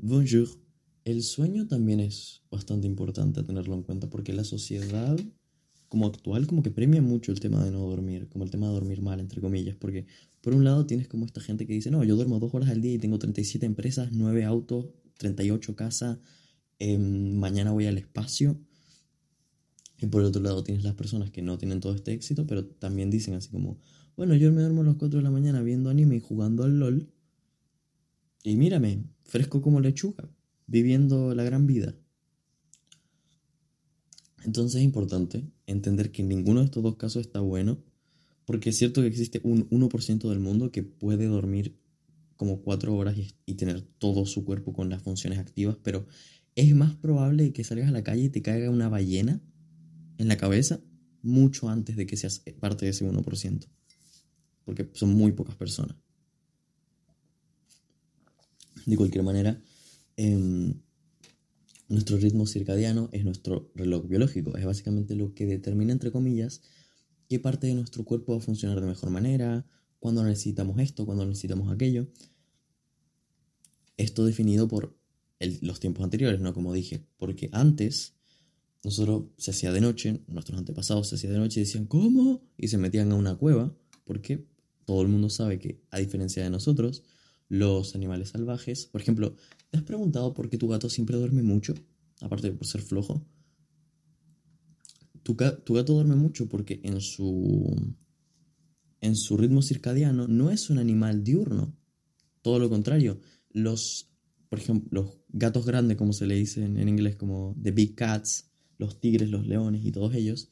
Bonjour. El sueño también es bastante importante tenerlo en cuenta porque la sociedad como actual como que premia mucho el tema de no dormir, como el tema de dormir mal, entre comillas, porque por un lado tienes como esta gente que dice, no, yo duermo dos horas al día y tengo 37 empresas, 9 autos, 38 casas, em, mañana voy al espacio. Y por otro lado tienes las personas que no tienen todo este éxito, pero también dicen así como, bueno, yo me duermo a las 4 de la mañana viendo anime y jugando al LOL. Y mírame, fresco como lechuga, viviendo la gran vida. Entonces es importante entender que ninguno de estos dos casos está bueno, porque es cierto que existe un 1% del mundo que puede dormir como 4 horas y, tener todo su cuerpo con las funciones activas, pero es más probable que salgas a la calle y te caiga una ballena en la cabeza mucho antes de que seas parte de ese 1%, porque son muy pocas personas. De cualquier manera, eh, nuestro ritmo circadiano es nuestro reloj biológico, es básicamente lo que determina, entre comillas, qué parte de nuestro cuerpo va a funcionar de mejor manera, cuándo necesitamos esto, cuándo necesitamos aquello. Esto definido por los tiempos anteriores, ¿no? Como dije, porque antes nosotros se hacía de noche, nuestros antepasados se hacía de noche y decían, ¿cómo? Y se metían a una cueva, porque todo el mundo sabe que, a diferencia de nosotros, los animales salvajes. Por ejemplo, ¿te has preguntado por qué tu gato siempre duerme mucho? Aparte de por ser flojo. Tu, gato duerme mucho porque en su, en su ritmo circadiano no es un animal diurno. Todo lo contrario. Los, por ejemplo, los gatos grandes, como se le dice en inglés, como the big cats, los tigres, los leones y todos ellos,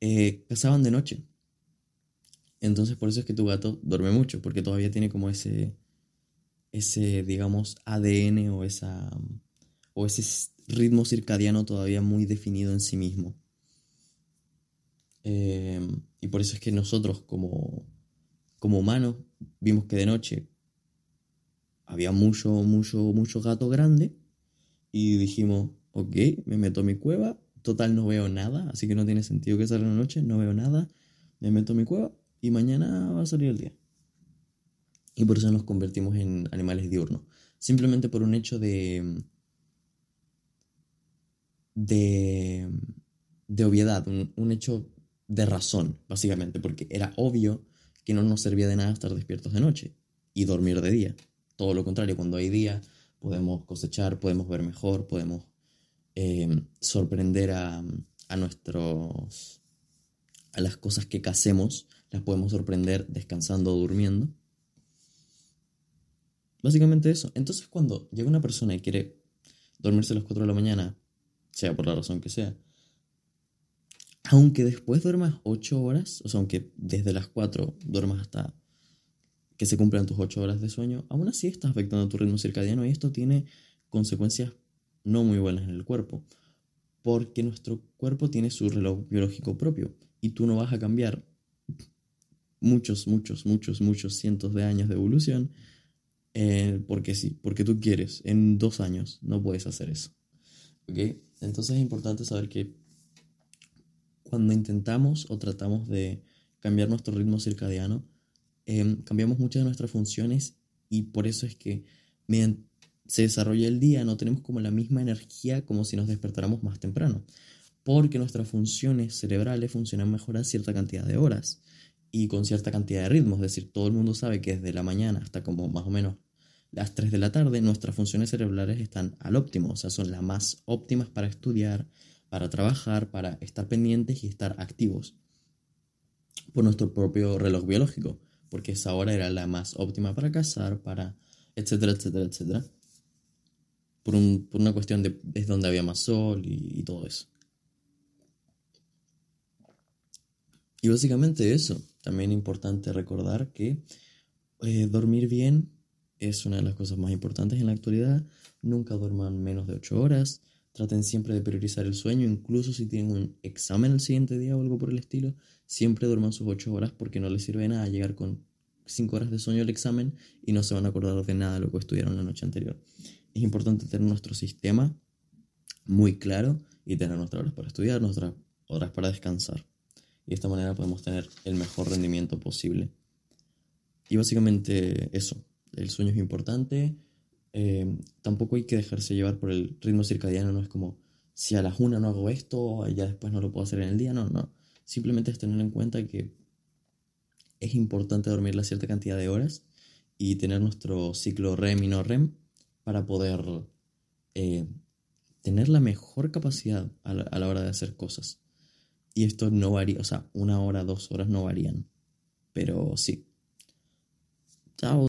eh, cazaban de noche. Entonces por eso es que tu gato duerme mucho, porque todavía tiene como ese, ese digamos, ADN o, esa, o ese ritmo circadiano todavía muy definido en sí mismo. Em, y por eso es que nosotros como, como humanos vimos que de noche había mucho, mucho, mucho gato grande y dijimos, ok, me meto a mi cueva, total no veo nada, así que no tiene sentido que salga en la noche, no veo nada, me meto a mi cueva y mañana va a salir el día. Y por eso nos convertimos en animales diurnos. Simplemente por un hecho de. de. de obviedad, un, hecho de razón, básicamente, porque era obvio que no nos servía de nada estar despiertos de noche y dormir de día. Todo lo contrario, cuando hay día podemos cosechar, podemos ver mejor, podemos eh, sorprender a, a nuestros a las cosas que casemos las podemos sorprender descansando o durmiendo. Básicamente eso. Entonces cuando llega una persona y quiere dormirse a las 4 de la mañana, sea por la razón que sea, aunque después duermas 8 horas, o sea, aunque desde las 4 duermas hasta que se cumplan tus 8 horas de sueño, aún así estás afectando tu ritmo circadiano y esto tiene consecuencias no muy buenas en el cuerpo, porque nuestro cuerpo tiene su reloj biológico propio y tú no vas a cambiar muchos, muchos, muchos, muchos cientos de años de evolución, eh, porque sí, porque tú quieres, en dos años no puedes hacer eso. ¿Ok? Entonces es importante saber que cuando intentamos o tratamos de cambiar nuestro ritmo circadiano, em, cambiamos muchas de nuestras funciones y por eso es que se desarrolla el día, no tenemos como la misma energía como si nos despertáramos más temprano, porque nuestras funciones cerebrales funcionan mejor a cierta cantidad de horas y con cierta cantidad de ritmo. Es decir, todo el mundo sabe que desde la mañana hasta como más o menos las 3 de la tarde nuestras funciones cerebrales están al óptimo, o sea, son las más óptimas para estudiar, para trabajar, para estar pendientes y estar activos por nuestro propio reloj biológico, porque esa hora era la más óptima para cazar, para etcétera, etcétera, etcétera. Por, una cuestión de es donde había más sol y todo eso. Y básicamente eso. También importante recordar que eh, dormir bien es una de las cosas más importantes en la actualidad. Nunca duerman menos de 8 horas. Traten siempre de priorizar el sueño, incluso si tienen un examen el siguiente día o algo por el estilo. Siempre duerman sus 8 horas porque no les sirve nada llegar con 5 horas de sueño al examen y no se van a acordar de nada de lo que estudiaron la noche anterior. Es importante tener nuestro sistema muy claro y tener nuestras horas para estudiar, nuestras horas para descansar y de esta manera podemos tener el mejor rendimiento posible. Y básicamente eso, el sueño es importante, Eh, tampoco hay que dejarse llevar por el ritmo circadiano, no es como si a las una no hago esto, ya después no lo puedo hacer en el día, no, no. Simplemente es tener en cuenta que es importante dormir la cierta cantidad de horas y tener nuestro ciclo REM y no REM para poder eh, tener la mejor capacidad a la, hora de hacer cosas. Y esto no varía, o sea, una hora, dos horas no varían. Pero sí. Chao.